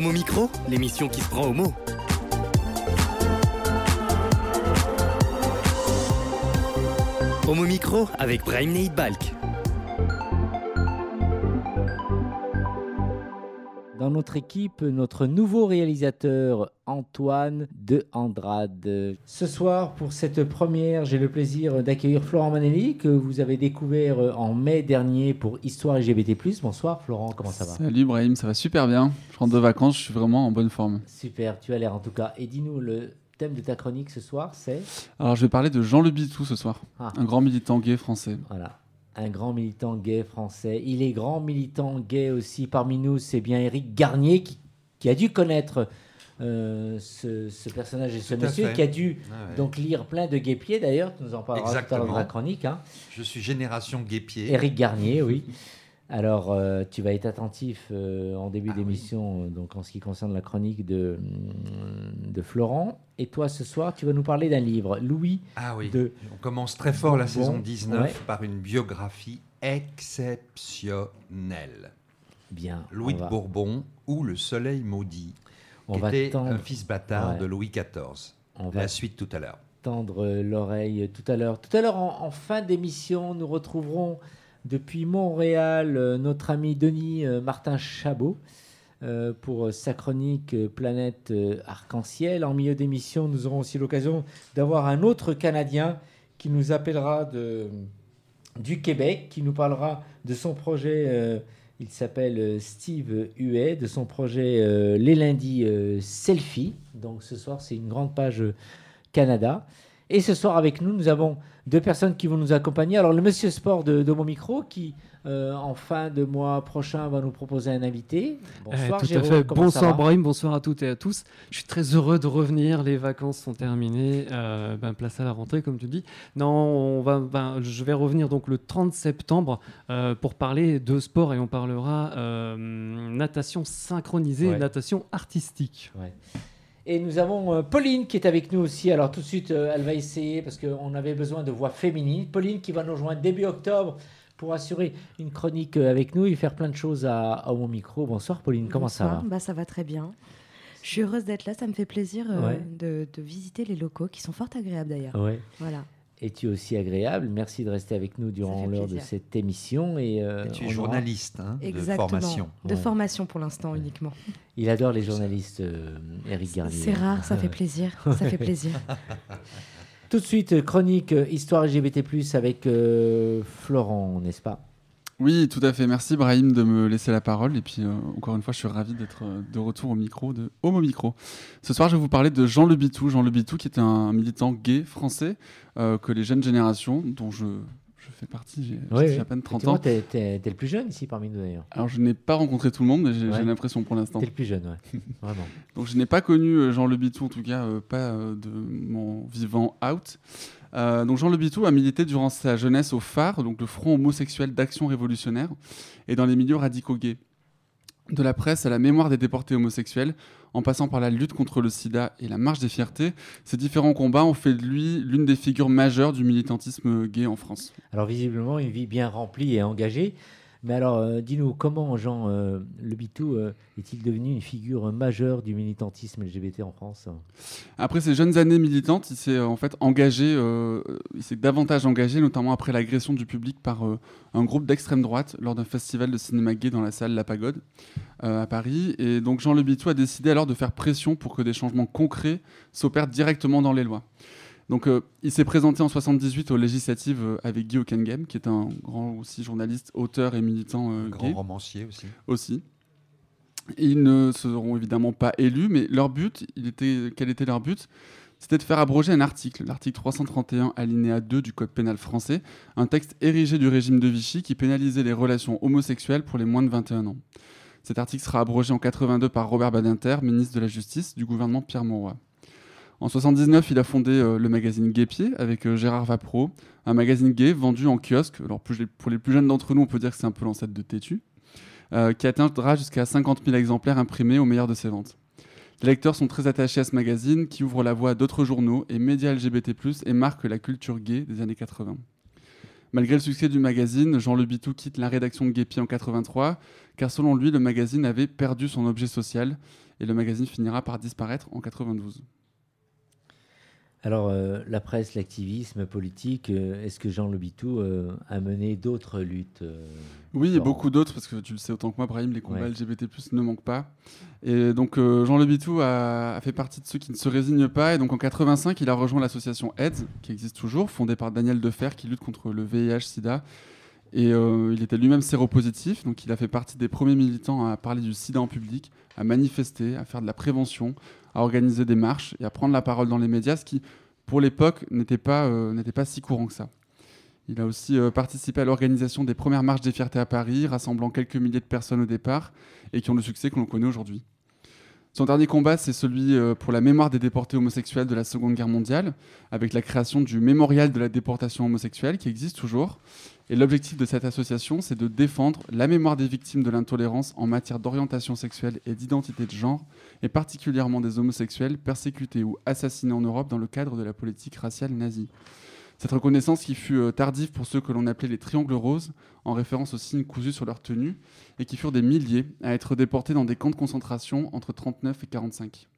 Homo Micro, l'émission qui se prend au mot. Homo Micro avec Brahim Balk. Dans notre équipe, notre nouveau réalisateur Antoine de Andrade. Ce soir, pour cette première, j'ai le plaisir d'accueillir Florent Manelli, que vous avez découvert en mai dernier pour Histoire LGBT. Bonsoir Florent, comment ça va? Salut Brahim, ça va super bien. Je rentre de vacances, je suis vraiment en bonne forme. Super, tu as l'air en tout cas. Et dis-nous, le thème de ta chronique ce soir, c'est? Alors je vais parler de Jean Le Bitou ce soir, Ah. un grand militant gay français. Voilà. Un grand militant gay français. Il est grand militant gay aussi parmi nous. C'est bien Éric Garnier qui, qui a dû connaître euh, ce, ce personnage et ce Tout monsieur, qui a dû Ah ouais. donc lire plein de guépiers d'ailleurs. Tu nous en parleras tout à l'heure dans la chronique. Hein. Je suis génération guépier. Éric Garnier, oui. Alors, euh, tu vas être attentif euh, en début Ah d'émission, euh, donc en ce qui concerne la chronique de, mm, de Florent. Et toi, ce soir, tu vas nous parler d'un livre, Louis Ah oui. de On commence très fort la Bon, saison 19 ouais. par une biographie exceptionnelle. Bien. Louis de va- Bourbon ou Le Soleil maudit, on qui va était tendre- un fils bâtard Ouais. de Louis XIV. On va La suite tout à l'heure. tendre l'oreille tout à l'heure. Tout à l'heure, en, en fin d'émission, nous retrouverons depuis Montréal euh, notre ami Denis euh, Martin Chabot euh, pour sa chronique Planète Arc-en-Ciel. En milieu d'émission, nous aurons aussi l'occasion d'avoir un autre Canadien qui nous appellera du Québec, qui nous parlera de son projet. il s'appelle Steve Huet, de son projet Les Lundis Selfie. Donc ce soir, c'est une grande page Canada. Et ce soir avec nous, nous avons deux personnes qui vont nous accompagner. Alors le Monsieur Sport de, de mon micro qui, euh, en fin de mois prochain, va nous proposer un invité. Bonsoir Eh, tout Jérôme, à fait. Bonsoir Brahim, bonsoir à toutes et à tous. Je suis très heureux de revenir. Les vacances sont terminées. Euh, ben, place à la rentrée, comme tu dis. Non, on va, ben, je vais revenir donc le 30 septembre euh, pour parler de sport et on parlera natation synchronisée, Ouais. natation artistique. Ouais. Et nous avons euh, Pauline qui est avec nous aussi. Alors tout de suite, euh, elle va essayer parce qu'on avait besoin de voix féminine. Pauline qui va nous rejoindre début octobre pour assurer une chronique euh, avec nous et faire plein de choses à, à mon micro. Bonsoir Pauline, comment ça va? Bah, Ça va très bien. Je suis heureuse d'être là, ça me fait plaisir euh, Ouais. de, de visiter les locaux qui sont fort agréables d'ailleurs. Ouais. Voilà. Et tu es aussi agréable? Merci de rester avec nous durant l'heure de cette émission. Et, euh, Et tu es aura- journaliste hein, de Exactement. formation. De Ouais. formation pour l'instant uniquement. Il adore les journalistes, euh, Eric Garnier. C'est rare, ça fait plaisir. Ça fait plaisir. Tout de suite, euh, chronique euh, Histoire LGBT+, avec euh, Florent, n'est-ce pas? Oui, tout à fait. Merci Brahim de me laisser la parole. Et puis, euh, encore une fois, je suis ravi d'être euh, de retour au micro de Homo Micro. Ce soir, je vais vous parler de Jean Le Bitou. Jean Le Bitou, qui est un militant gay français euh, que les jeunes générations, dont je fais partie, j'ai j'ai à peine 30 ans. Tu es, le plus jeune ici parmi nous d'ailleurs. Alors, je n'ai pas rencontré tout le monde, mais j'ai Ouais. l'impression pour l'instant. Tu es le plus jeune, ouais. Vraiment. Donc je n'ai pas connu euh, Jean Le Bitou, en tout cas euh, pas euh, de mon vivant out. Euh, donc Jean Le Bitou a milité durant sa jeunesse au phare, donc le Front homosexuel d'action révolutionnaire, et dans les milieux radicaux gays. De la presse à la mémoire des déportés homosexuels, en passant par la lutte contre le sida et la marche des fiertés, ces différents combats ont fait de lui l'une des figures majeures du militantisme gay en France. Alors visiblement, une vie bien remplie et engagée. Mais alors, euh, dis-nous, comment Jean euh, Le Bitou euh, est-il devenu une figure majeure du militantisme LGBT en France Après ses jeunes années militantes, il s'est en fait engagé, il s'est davantage engagé, notamment après l'agression du public par un groupe d'extrême droite lors d'un festival de cinéma gay dans la salle La Pagode à Paris. Et donc Jean Le Bitou a décidé alors de faire pression pour que des changements concrets s'opèrent directement dans les lois. Donc euh, il s'est présenté en 78 aux législatives euh, avec Guy Hockenheim, qui est un grand aussi journaliste, auteur et militant euh, Un grand gay romancier aussi. aussi. Ils ne seront évidemment pas élus, mais leur but, il était, quel était leur but? C'était de faire abroger un article, l'article 331 alinéa 2 du Code pénal français, un texte érigé du régime de Vichy qui pénalisait les relations homosexuelles pour les moins de 21 ans. Cet article sera abrogé en 82 par Robert Badinter, ministre de la Justice du gouvernement Pierre Mauroy. En 79, il a fondé euh, le magazine Gay avec euh, Gérard Vapro, un magazine gay vendu en kiosque. Alors pour les, pour les plus jeunes d'entre nous, on peut dire que c'est un peu l'ancêtre de Tétu euh, qui atteindra jusqu'à 50 000 exemplaires imprimés au meilleur de ses ventes. Les lecteurs sont très attachés à ce magazine qui ouvre la voie à d'autres journaux et médias LGBT+, et marque la culture gay des années 80. Malgré le succès du magazine, Jean Le Bitou quitte la rédaction de Guépi en 83, car selon lui, le magazine avait perdu son objet social et le magazine finira par disparaître en 92. Alors, euh, la presse, l'activisme politique, euh, est-ce que Jean Lobitou euh, a mené d'autres luttes Oui, et beaucoup d'autres, parce que tu le sais autant que moi, Brahim, les combats Ouais. LGBT+, ne manquent pas. Et donc, Jean Le Bitou a, a fait partie de ceux qui ne se résignent pas. Et donc, en 85, il a rejoint l'association AIDS, qui existe toujours, fondée par Daniel Defer, qui lutte contre le VIH-Sida. Et il était lui-même séropositif, donc il a fait partie des premiers militants à parler du sida en public, à manifester, à faire de la prévention, à organiser des marches et à prendre la parole dans les médias, ce qui, pour l'époque, n'était pas, euh, si courant que ça. Il a aussi euh, participé à l'organisation des premières marches des fiertés à Paris, rassemblant quelques milliers de personnes au départ, et qui ont le succès que l'on connaît aujourd'hui. Son dernier combat, c'est celui euh, pour la mémoire des déportés homosexuels de la Seconde Guerre mondiale, avec la création du mémorial de la déportation homosexuelle, qui existe toujours. Et l'objectif de cette association, c'est de défendre la mémoire des victimes de l'intolérance en matière d'orientation sexuelle et d'identité de genre, et particulièrement des homosexuels persécutés ou assassinés en Europe dans le cadre de la politique raciale nazie. Cette reconnaissance qui fut euh, tardive pour ceux que l'on appelait les triangles roses, en référence aux signes cousus sur leur tenue, et qui furent des milliers à être déportés dans des camps de concentration entre 39 et 45.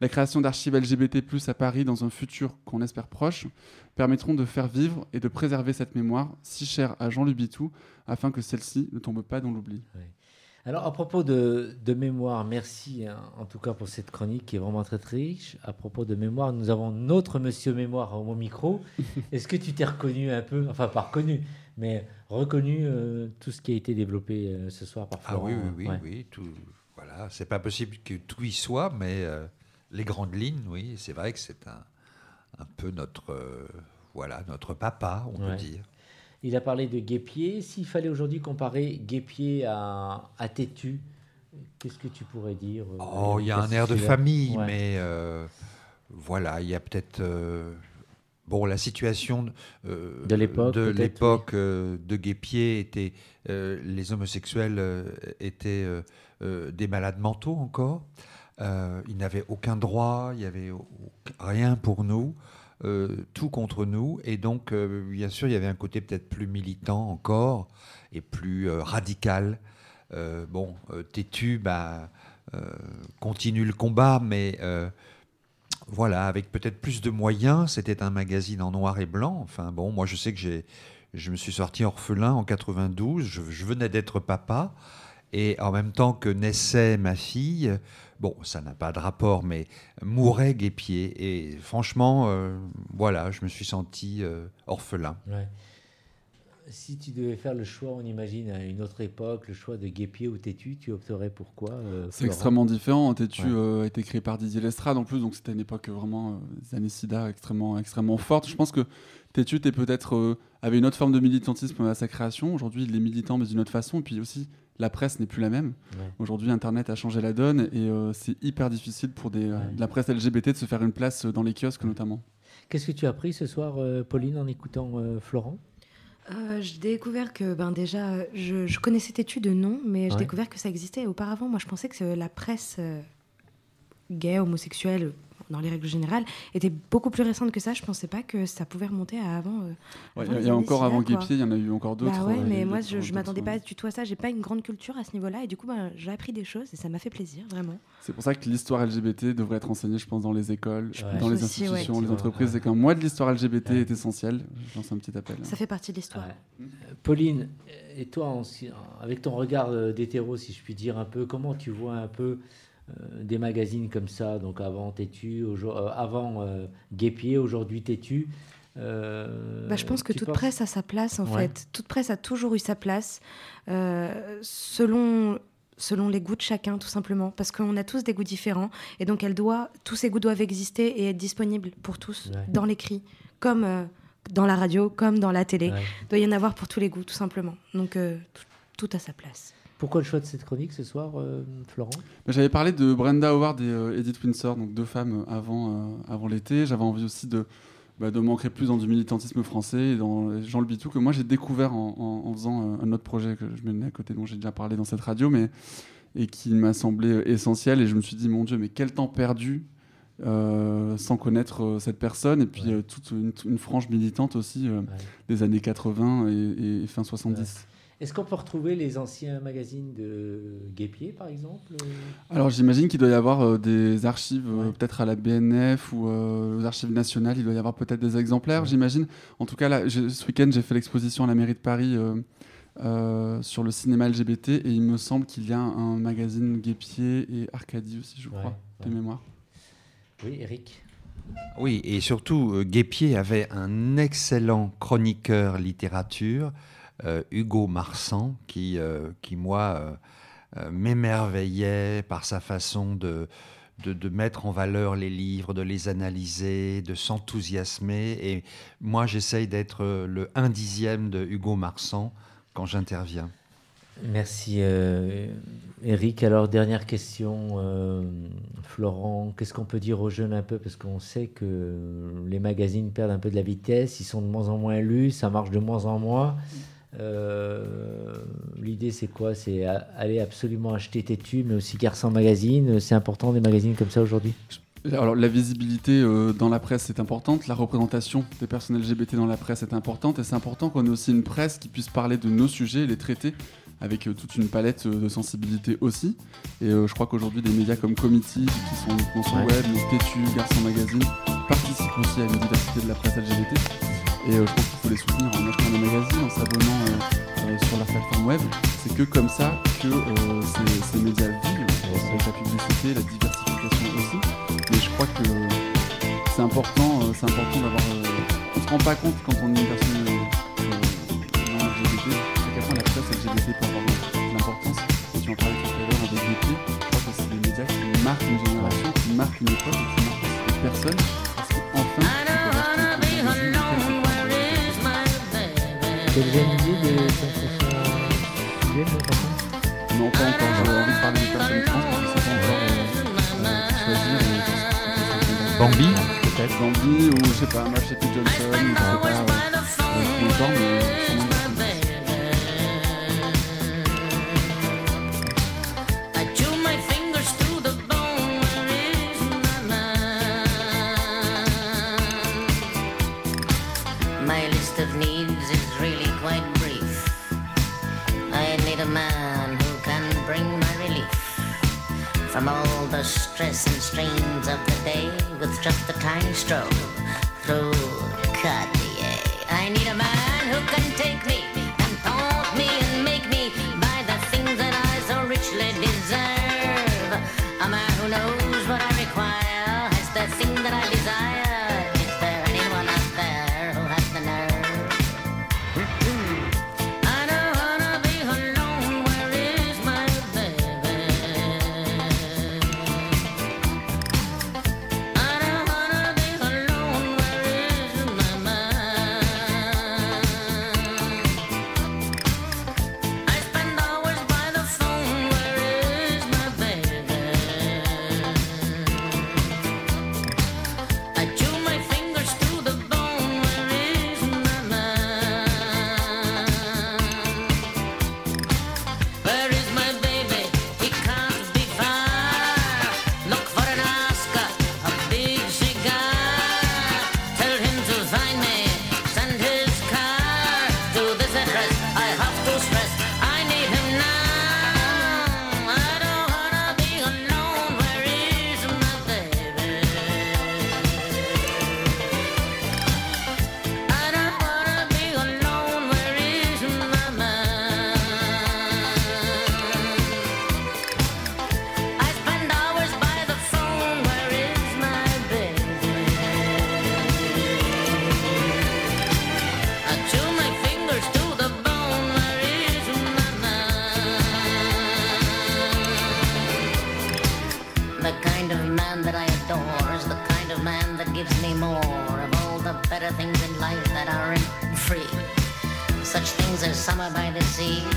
La création d'archives LGBT+, à Paris dans un futur qu'on espère proche, permettront de faire vivre et de préserver cette mémoire si chère à Jean Lubitou, afin que celle-ci ne tombe pas dans l'oubli. Alors, à propos de, de mémoire, merci hein, en tout cas pour cette chronique qui est vraiment très, très riche. À propos de mémoire, nous avons notre monsieur mémoire au micro. Est-ce que tu t'es reconnu un peu, enfin pas reconnu, mais reconnu euh, tout ce qui a été développé euh, ce soir par Ah Florent oui, oui, oui, Ouais. oui. Tout, voilà, c'est pas possible que tout y soit, mais euh, les grandes lignes, oui, c'est vrai que c'est un, un peu notre, voilà, notre papa, on Ouais. peut dire. Il a parlé de Guépier. S'il fallait aujourd'hui comparer Guépier à, à Tétu, qu'est-ce que tu pourrais dire euh, Oh, il y a un air de famille, Ouais. mais euh, voilà, il y a peut-être euh, bon la situation euh, De l'époque, de l'époque de Guépier était les homosexuels étaient des malades mentaux encore. Ils n'avaient aucun droit, il y avait rien pour nous. Euh, tout contre nous et donc euh, bien sûr il y avait un côté peut-être plus militant encore et plus euh, radical bon, Tétu bah, continue le combat, mais voilà, avec peut-être plus de moyens. C'était un magazine en noir et blanc. Enfin bon, moi je sais que j'ai, je me suis sorti orphelin en 92. Je, je venais d'être papa. Et en même temps que naissait ma fille, bon, ça n'a pas de rapport, mais mourait Guépier. Et franchement, euh, voilà, je me suis senti euh, orphelin. Si tu devais faire le choix, on imagine à une autre époque, le choix de Guépier ou Tétu, tu opterais pour quoi euh, C'est extrêmement différent. Tétu Ouais. euh, a été créé par Didier Lestrade en plus, donc c'était une époque vraiment, euh, des années SIDA extrêmement, extrêmement forte. Je pense que Tétu était peut-être, euh, avait une autre forme de militantisme à sa création. Aujourd'hui, il est militant, mais d'une autre façon. Et puis aussi, la presse n'est plus la même. Ouais. Aujourd'hui, Internet a changé la donne et euh, c'est hyper difficile pour des, Ouais. de la presse LGBT de se faire une place dans les kiosques notamment. Qu'est-ce que tu as appris ce soir, Pauline, en écoutant Florent? Euh, j'ai découvert que, ben déjà, je, je connaissais Tétu de nom, mais j'ai découvert que ça existait auparavant. Moi, je pensais que la presse euh, gay, homosexuelle, dans les règles générales, était beaucoup plus récente que ça. Je pensais pas que ça pouvait remonter à avant. euh, Ouais, avant Il y a- encore avant. Guépier, il y en a eu encore d'autres. Bah ouais, euh, mais moi, je, je m'attendais pas du tout à ça. J'ai pas une grande culture à ce niveau-là, et du coup, ben, j'ai appris des choses et ça m'a fait plaisir, vraiment. C'est pour ça que l'histoire LGBT devrait être enseignée, je pense, dans les écoles, Ouais. dans les Aussi, ouais. institutions, les Ouais. entreprises. C'est qu'un mois de l'histoire LGBT Ouais. est essentiel. Je lance un petit appel. Ça fait partie de l'histoire. Ouais. Pauline, et toi, en- avec ton regard euh, d'hétéro, si je puis dire un peu, comment tu vois un peu euh, des magazines comme ça, donc avant Tétu, euh, avant euh, Guépier, aujourd'hui Tétu euh, Bah, je pense que toute penses- presse a sa place, en Ouais. fait. Toute presse a toujours eu sa place, euh, selon, selon les goûts de chacun, tout simplement. Parce qu'on a tous des goûts différents. Et donc, elle doit, tous ces goûts doivent exister et être disponibles pour tous, Ouais. dans l'écrit, comme euh, dans la radio, comme dans la télé. Ouais. Il doit y en avoir pour tous les goûts, tout simplement. Donc, euh, tout, tout a sa place. Pourquoi le choix de cette chronique ce soir, euh, Florent? Bah, J'avais parlé de Brenda Howard et euh, Edith Windsor, donc deux femmes euh, avant, euh, avant l'été. J'avais envie aussi de, bah, de m'ancrer plus dans du militantisme français et dans Jean Le Bitou, que moi j'ai découvert en, en- en faisant un autre projet que je menais à côté, dont j'ai déjà parlé dans cette radio, mais, et qui m'a semblé essentiel. Et je me suis dit, mon Dieu, mais quel temps perdu euh, sans connaître euh, cette personne, et puis Ouais. euh, toute une, une frange militante aussi Ouais. des années 80 et, et fin 70. Est-ce qu'on peut retrouver les anciens magazines de Guépier, par exemple Alors j'imagine qu'il doit y avoir euh, des archives, euh, peut-être à la BNF ou euh, aux archives nationales, il doit y avoir peut-être des exemplaires, Ouais. j'imagine. En tout cas, là, ce week-end, j'ai fait l'exposition à la mairie de Paris euh, euh, sur le cinéma LGBT, et il me semble qu'il y a un magazine Guépier et Arcadie aussi, je Ouais, crois, de ouais. mémoire. Oui, Eric. Oui, et surtout, euh, Guépier avait un excellent chroniqueur littérature, euh, Hugo Marsan, qui, euh, qui moi, euh, euh, m'émerveillait par sa façon de, de, mettre en valeur les livres, de les analyser, de s'enthousiasmer. Et moi, j'essaye d'être euh, le un dixième de Hugo Marsan quand j'interviens. Merci, euh, Eric. Alors, dernière question, euh, Florent. Qu'est-ce qu'on peut dire aux jeunes un peu? Parce qu'on sait que les magazines perdent un peu de la vitesse, ils sont de moins en moins lus, ça marche de moins en moins. Euh, L'idée, c'est quoi? C'est aller absolument acheter Tétu, mais aussi Garçon Magazine. C'est important des magazines comme ça aujourd'hui? Alors la visibilité euh, dans la presse est importante, la représentation des personnes LGBT dans la presse est importante, et c'est important qu'on ait aussi une presse qui puisse parler de nos sujets, les traiter avec euh, toute une palette euh, de sensibilité aussi. Et euh, je crois qu'aujourd'hui des médias comme Committee, qui sont uniquement sur Ouais. web, Tétu, Garçon Magazine, participent aussi à une diversité de la presse LGBT. Et euh, je pense qu'il faut les soutenir en achetant des magazines, en s'abonnant euh, euh, sur leur plateforme web. C'est que comme ça que ces, médias vivent, avec la publicité, la diversification aussi. Mais je crois que c'est important, c'est important d'avoir. on se rend pas compte quand on est une personne non LGBT, à quel point la presse LGBT peut avoir l'importance. Tu en parlais tout à l'heure avec Gauthier, je crois que c'est des médias qui marquent une génération, qui marquent une époque qui marquent aussi des personnes. T'as déjà une idée de ton prochain sujet, mon patron Non, pas encore. J'avais envie de parler des personnes trans, mais je sais pas encore euh, euh, choisir. euh, Bambi Peut-être Bambi ou je sais pas, Machete Johnson, ou je sais pas euh, qui encore, mais strains of the day with just a tiny stroll through Cartier. I need a man who can take me summer by the sea,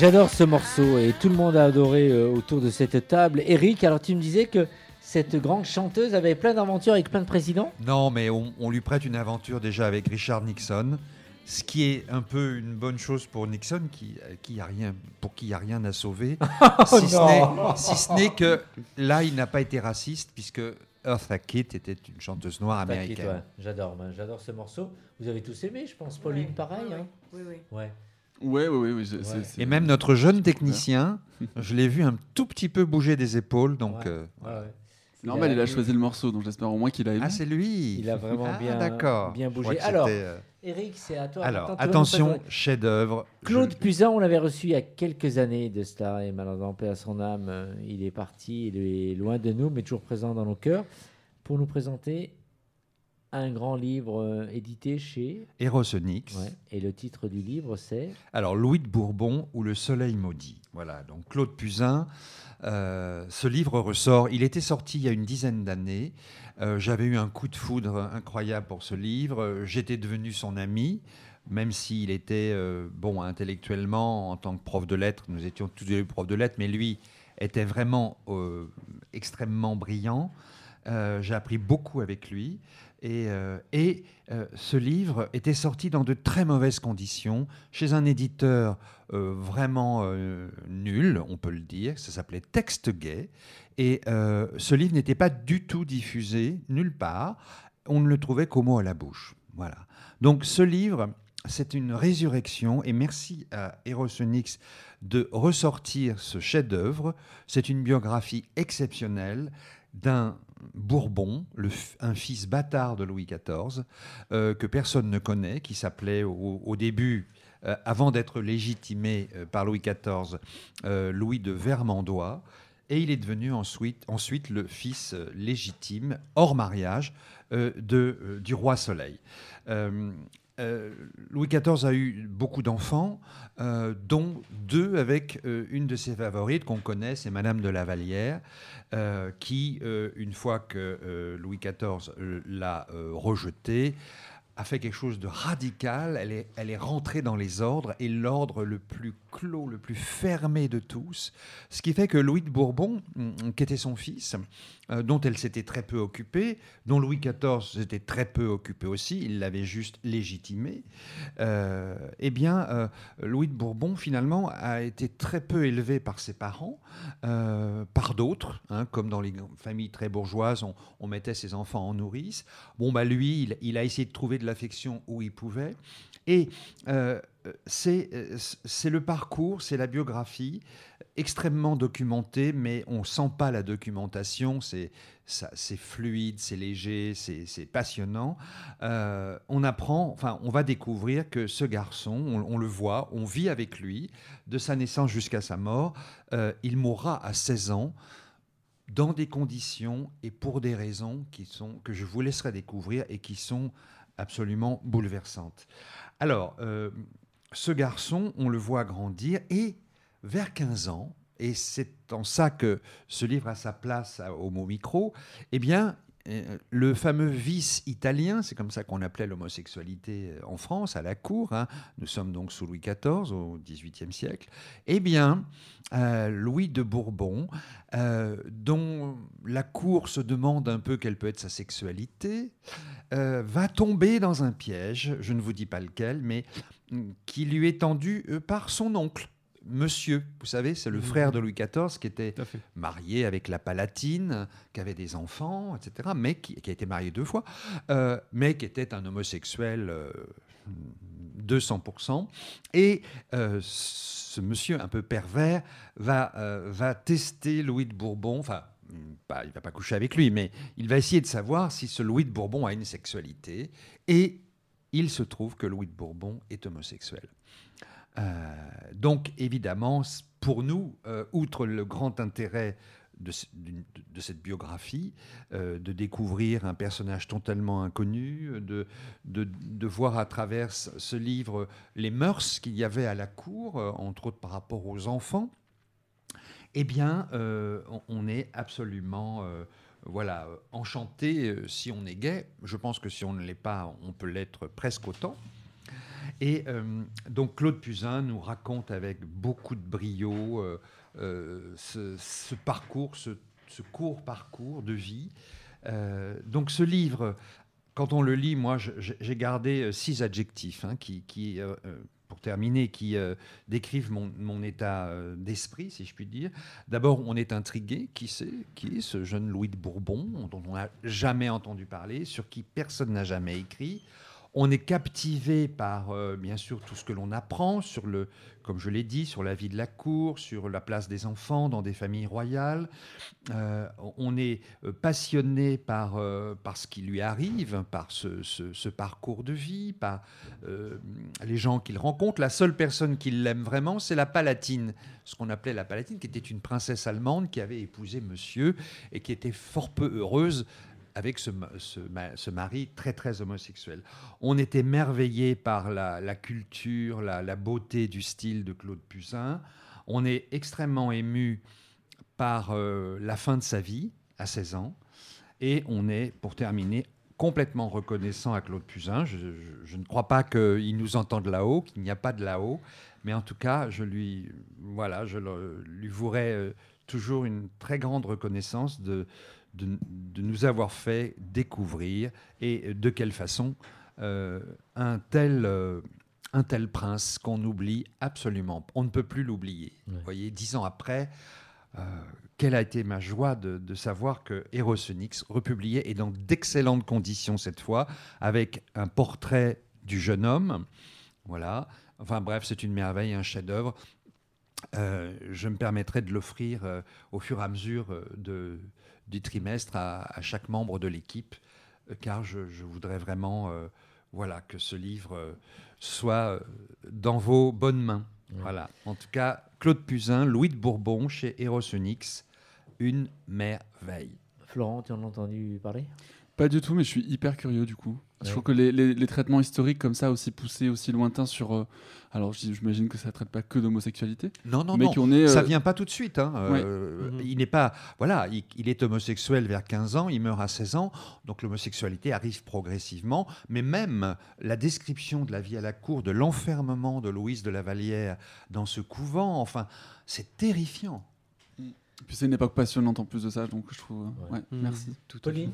J'adore ce morceau et tout le monde a adoré euh, autour de cette table. Eric, alors tu me disais que cette grande chanteuse avait plein d'aventures avec plein de présidents? Non, mais on, on lui prête une aventure déjà avec Richard Nixon, ce qui est un peu une bonne chose pour Nixon, qui, euh, qui a rien, pour qui il n'y a rien à sauver, si, ce non. n'est- si ce n'est que là, il n'a pas été raciste, puisque Eartha Kitt était une chanteuse noire américaine. ouais. J'adore, ben, j'adore ce morceau. Vous avez tous aimé, je pense. Pauline, Ouais. pareil. Oui, hein? Oui, oui. Ouais. Ouais, ouais, ouais. ouais, c'est- Ouais. c'est- c'est- Et même notre jeune technicien, je l'ai vu un tout petit peu bouger des épaules, donc... Ouais. euh, Ouais, voilà. ouais. C'est normal, Il il a- choisi le morceau, donc j'espère au moins qu'il a aimé. Ah, c'est lui Il a vraiment Ah, bien- d'accord. bien bougé. Alors, euh, Eric, c'est à toi. Alors, attention, chef-d'œuvre. Claude Je- Puzin, on l'avait reçu il y a quelques années de Star et malheureusement, paix à son âme, il est parti, il est loin de nous, mais toujours présent dans nos cœurs, pour nous présenter un grand livre euh, édité chez. Erosonix. Ouais, et le titre du livre, c'est. Alors, Louis de Bourbon ou Le Soleil maudit. Voilà, donc Claude Puzin. euh, ce livre ressort. Il était sorti il y a une dizaine d'années. Euh, J'avais eu un coup de foudre incroyable pour ce livre. J'étais devenu son ami, même s'il était euh, bon intellectuellement en tant que prof de lettres. Nous étions tous deux profs de lettres, mais lui était vraiment euh, extrêmement brillant. Euh, J'ai appris beaucoup avec lui. Et, euh, euh, ce livre était sorti dans de très mauvaises conditions, chez un éditeur euh, vraiment nul, on peut le dire. Ça s'appelait Texte Gay. Et ce livre n'était pas du tout diffusé nulle part. On ne le trouvait qu'au mot à la bouche. Voilà. Donc ce livre, c'est une résurrection. Et merci à Erosonix de ressortir ce chef-d'œuvre. C'est une biographie exceptionnelle d'un Bourbon, un fils bâtard de Louis XIV, euh, que personne ne connaît, qui s'appelait au, début, euh, avant d'être légitimé euh, par Louis XIV, Louis de Vermandois. Et il est devenu ensuite, le fils légitime, hors mariage, du roi Soleil. Euh, Louis XIV a eu beaucoup d'enfants, euh, dont deux avec euh, une de ses favorites qu'on connaît, c'est Madame de la Vallière, qui, une fois que Louis XIV l'a rejetée, a fait quelque chose de radical. Elle est, elle est rentrée dans les ordres et l'ordre le plus clos, le plus fermé de tous. Ce qui fait que Louis de Bourbon, hum, qui était son fils, euh, dont elle s'était très peu occupée, dont Louis XIV s'était très peu occupé aussi, il l'avait juste légitimé, euh, eh bien, euh, Louis de Bourbon, finalement, a été très peu élevé par ses parents, euh, par d'autres, hein, comme dans les familles très bourgeoises, on, mettait ses enfants en nourrice. Bon, bah lui, il, il a essayé de trouver de l'affection où il pouvait. Et euh, c'est euh, c'est le parcours, c'est la biographie, extrêmement documentée, mais on sent pas la documentation. C'est fluide, c'est léger, c'est passionnant. Euh, on apprend, enfin, on va découvrir que ce garçon, on, on le voit, on vit avec lui de sa naissance jusqu'à sa mort. Euh, il mourra à 16 ans dans des conditions et pour des raisons qui sont que je vous laisserai découvrir et qui sont absolument bouleversantes. Alors, euh, ce garçon, on le voit grandir et vers 15 ans, et c'est en ça que ce livre a sa place à- au mot micro, eh bien, euh, le fameux vice italien, c'est comme ça qu'on appelait l'homosexualité euh, en France, à la cour, hein, nous sommes donc sous Louis XIV, au XVIIIe siècle, eh bien, euh, Louis de Bourbon, euh, dont la cour se demande un peu quelle peut être sa sexualité, euh, va tomber dans un piège, je ne vous dis pas lequel, mais qui lui est tendu euh, par son oncle. Monsieur, vous savez, c'est le frère de Louis XIV qui était marié avec la Palatine, qui avait des enfants, etc., mais qui, qui a été marié deux fois, euh, mais qui était un homosexuel euh, 200%. Et euh, ce monsieur un peu pervers va, euh, va tester Louis de Bourbon, enfin, pas, il ne va pas coucher avec lui, mais il va essayer de savoir si ce Louis de Bourbon a une sexualité. Et il se trouve que Louis de Bourbon est homosexuel. Euh, donc, évidemment, pour nous, euh, outre le grand intérêt de, cette biographie, euh, de découvrir un personnage totalement inconnu, de, de, voir à travers ce livre les mœurs qu'il y avait à la cour, entre autres par rapport aux enfants, eh bien, on, est absolument voilà, enchanté si on est gay. Je pense que si on ne l'est pas, on peut l'être presque autant. Et euh, donc Claude Puzin nous raconte avec beaucoup de brio euh, euh, ce, parcours, ce, court parcours de vie. Donc ce livre, quand on le lit, moi j'ai gardé six adjectifs hein, qui, pour terminer, qui décrivent mon, état d'esprit, si je puis dire. D'abord, on est intrigué. Qui c'est Qui est ce jeune Louis de Bourbon dont on n'a jamais entendu parler, sur qui personne n'a jamais écrit on est captivé par, euh, bien sûr, tout ce que l'on apprend sur le, comme je l'ai dit, sur la vie de la cour, sur la place des enfants dans des familles royales. Euh, on est euh, passionné par, par ce qui lui arrive, par ce, ce- ce parcours de vie, par les gens qu'il rencontre. La seule personne qui l'aime vraiment, c'est la Palatine, ce qu'on appelait la Palatine, qui était une princesse allemande qui avait épousé monsieur et qui était fort peu heureuse avec ce, ce ma- ce mari très très homosexuel. On est émerveillé par la, la culture, la, beauté du style de Claude Puzin. On est extrêmement ému par euh, la fin de sa vie à 16 ans. Et on est, pour terminer, complètement reconnaissant à Claude Puzin. Je, ne crois pas qu'il nous entende là-haut, qu'il n'y a pas de là-haut. Mais en tout cas, je lui, voilà, je lui euh, toujours une très grande reconnaissance de, de, de nous avoir fait découvrir et de quelle façon euh, un, tel, euh, un tel prince qu'on oublie absolument. On ne peut plus l'oublier. Vous voyez, dix ans après, euh, quelle a été ma joie de, de savoir que Erosenix republiait, et dans d'excellentes conditions cette fois, avec un portrait du jeune homme. Voilà. Enfin bref, c'est une merveille, un chef-d'œuvre. Je me permettrai de l'offrir au fur et à mesure de, du trimestre à, à chaque membre de l'équipe, euh, car je, je voudrais vraiment euh, voilà, que ce livre euh, soit dans vos bonnes mains. Voilà. En tout cas, Claude Puzin, Louis de Bourbon chez Erosenix, une merveille. Florent, tu en as entendu parler? Pas du tout, mais je suis hyper curieux du coup. Je trouve que les, les- les traitements historiques comme ça, aussi poussés, aussi lointains sur. euh, alors j'imagine que ça ne traite pas que d'homosexualité, Non, non, mais non. est. Ça euh, vient pas tout de suite. hein. Ouais. Euh, Mhm. Il n'est pas, voilà, il, il est homosexuel vers 15 ans, il meurt à 16 ans, donc l'homosexualité arrive progressivement. Mais même la description de la vie à la cour, de l'enfermement de Louise de la Vallière dans ce couvent, enfin, c'est terrifiant. Puis c'est une époque passionnante en plus de ça, donc je trouve. euh, Ouais. ouais, Mhm. Merci. Tout à fait. Pauline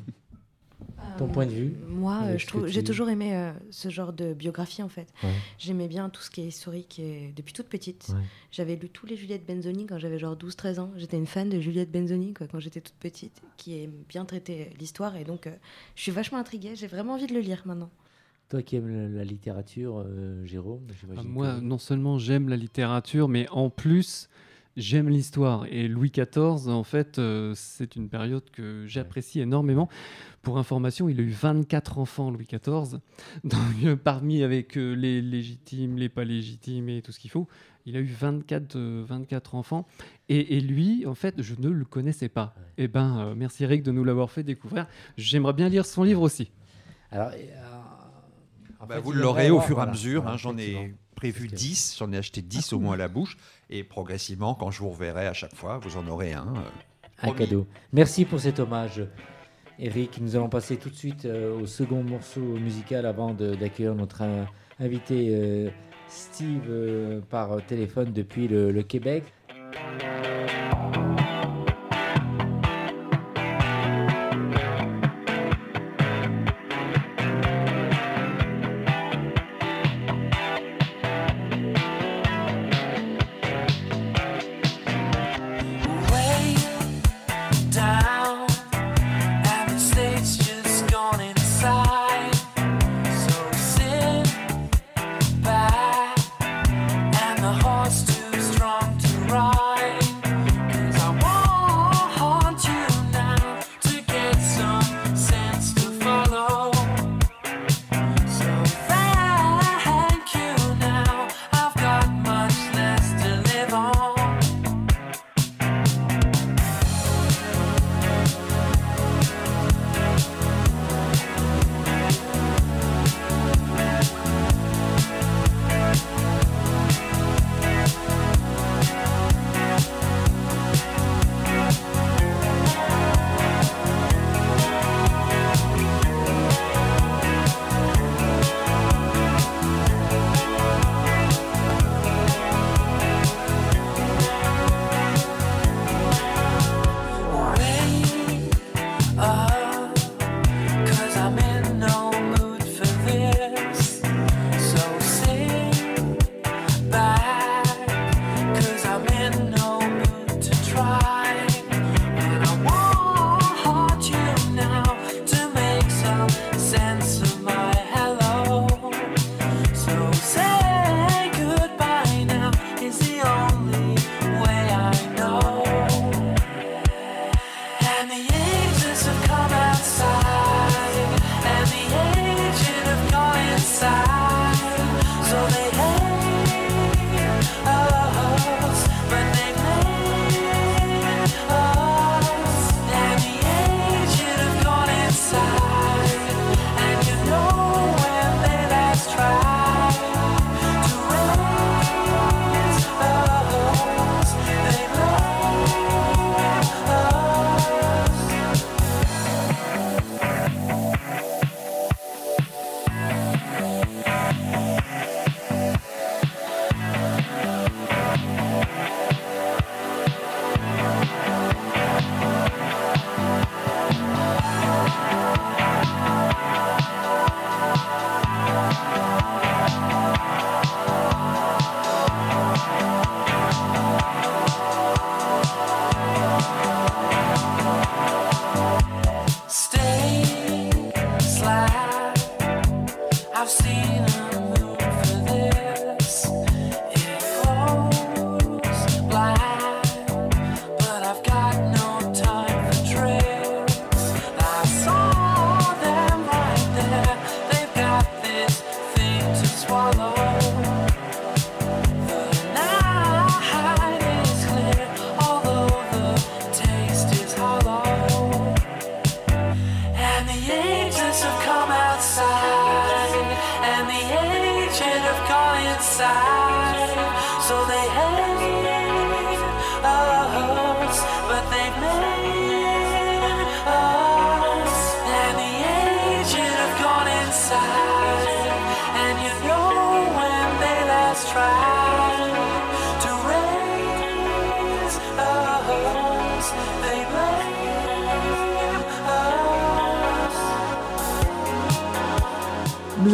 Ton point de vue Moi, euh, je trouve, j'ai tu- toujours aimé euh, ce genre de biographie en fait. Ouais. J'aimais bien tout ce qui est historique et depuis toute petite. Ouais. J'avais lu tous les Juliette Benzoni quand j'avais genre 12-13 ans. J'étais une fan de Juliette Benzoni quoi, quand j'étais toute petite, qui aime bien traiter l'histoire et donc euh, je suis vachement intriguée. J'ai vraiment envie de le lire maintenant. Toi qui aimes la littérature, euh, Jérôme, Ah. Moi, que- non seulement j'aime la littérature, mais en plus, j'aime l'histoire. Et Louis XIV, en fait, euh, c'est une période que j'apprécie énormément. Pour information, il a eu 24 enfants, Louis XIV. Donc, euh, parmi avec euh, les légitimes, les pas légitimes et tout ce qu'il faut, il a eu 24, euh, 24 enfants. Et, et lui, en fait, je ne le connaissais pas. Eh ben, euh, merci Eric de nous l'avoir fait découvrir. J'aimerais bien lire son livre aussi. Alors, euh, en Bah, fait, vous l'aurez au fur et à voilà, mesure. voilà, hein, j'en ai prévu Parce que- 10, j'en ai acheté 10 au moins à la bouche. Et progressivement, quand je vous reverrai à chaque fois, vous en aurez un. euh, Un cadeau. Merci pour cet hommage, Eric. Nous allons passer tout de suite euh, au second morceau musical avant d'accueillir notre euh, invité euh, Steve par téléphone depuis le, le Québec.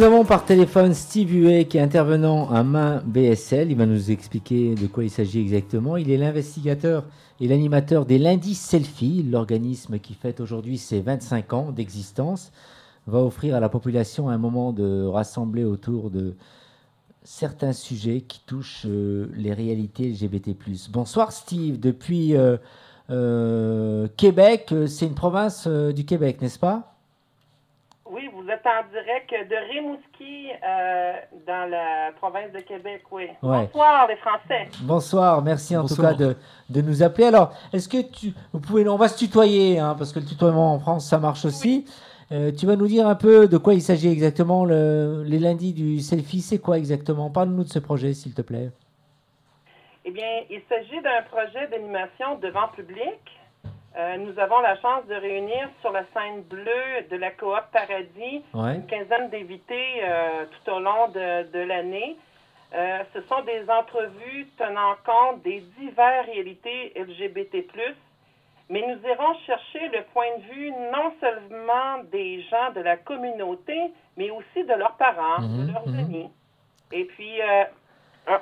Avons par téléphone Steve Huet qui est intervenant à main BSL. Il va nous expliquer de quoi il s'agit exactement. Il est l'investigateur et l'animateur des Lundis Selfie, l'organisme qui fête aujourd'hui ses 25 ans d'existence, va offrir à la population un moment de rassembler autour de certains sujets qui touchent euh, les réalités LGBT+. Bonsoir Steve, depuis euh, euh, Québec, c'est une province du Québec, n'est-ce pas? Vous êtes en direct de Rimouski, euh, dans la province de Québec, oui. Ouais. Bonsoir, les Français. Bonsoir, merci en Bonsoir. tout cas de, de nous appeler. Alors, est-ce que tu, vous pouvez, on va se tutoyer, hein, parce que le tutoiement en France, ça marche aussi. Euh, tu vas nous dire un peu de quoi il s'agit exactement, le- les lundis du selfie, c'est quoi exactement? Parle-nous de ce projet, s'il te plaît. Eh bien, il s'agit d'un projet d'animation devant public. Euh, nous avons la chance de réunir sur la scène bleue de la coop Paradis Ouais. une quinzaine d'invités euh, tout au long de, de l'année. Euh, ce sont des entrevues tenant compte des diverses réalités LGBT+, mais nous irons chercher le point de vue non seulement des gens de la communauté, mais aussi de leurs parents, Mhm, de leurs mhm. amis. Et puis,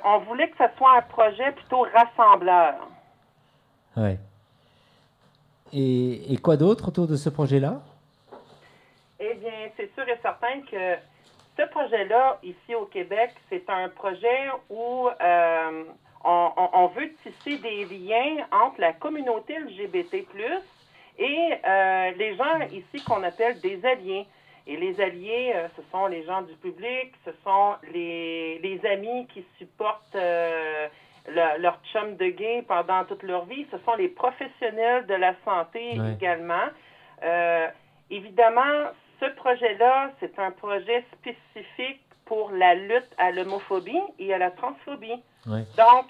on voulait que ce soit un projet plutôt rassembleur. Ouais. Et, quoi d'autre autour de ce projet-là? Eh bien, c'est sûr et certain que ce projet-là, ici au Québec, c'est un projet où euh, on, veut tisser des liens entre la communauté LGBT+, et euh, les gens ici qu'on appelle des alliés. Et les alliés, euh, ce sont les gens du public, ce sont les, amis qui supportent le- leur chum de gay pendant toute leur vie, ce sont les professionnels de la santé Ouais. également. Euh, évidemment, ce projet-là, c'est un projet spécifique pour la lutte à l'homophobie et à la transphobie. Ouais. Donc,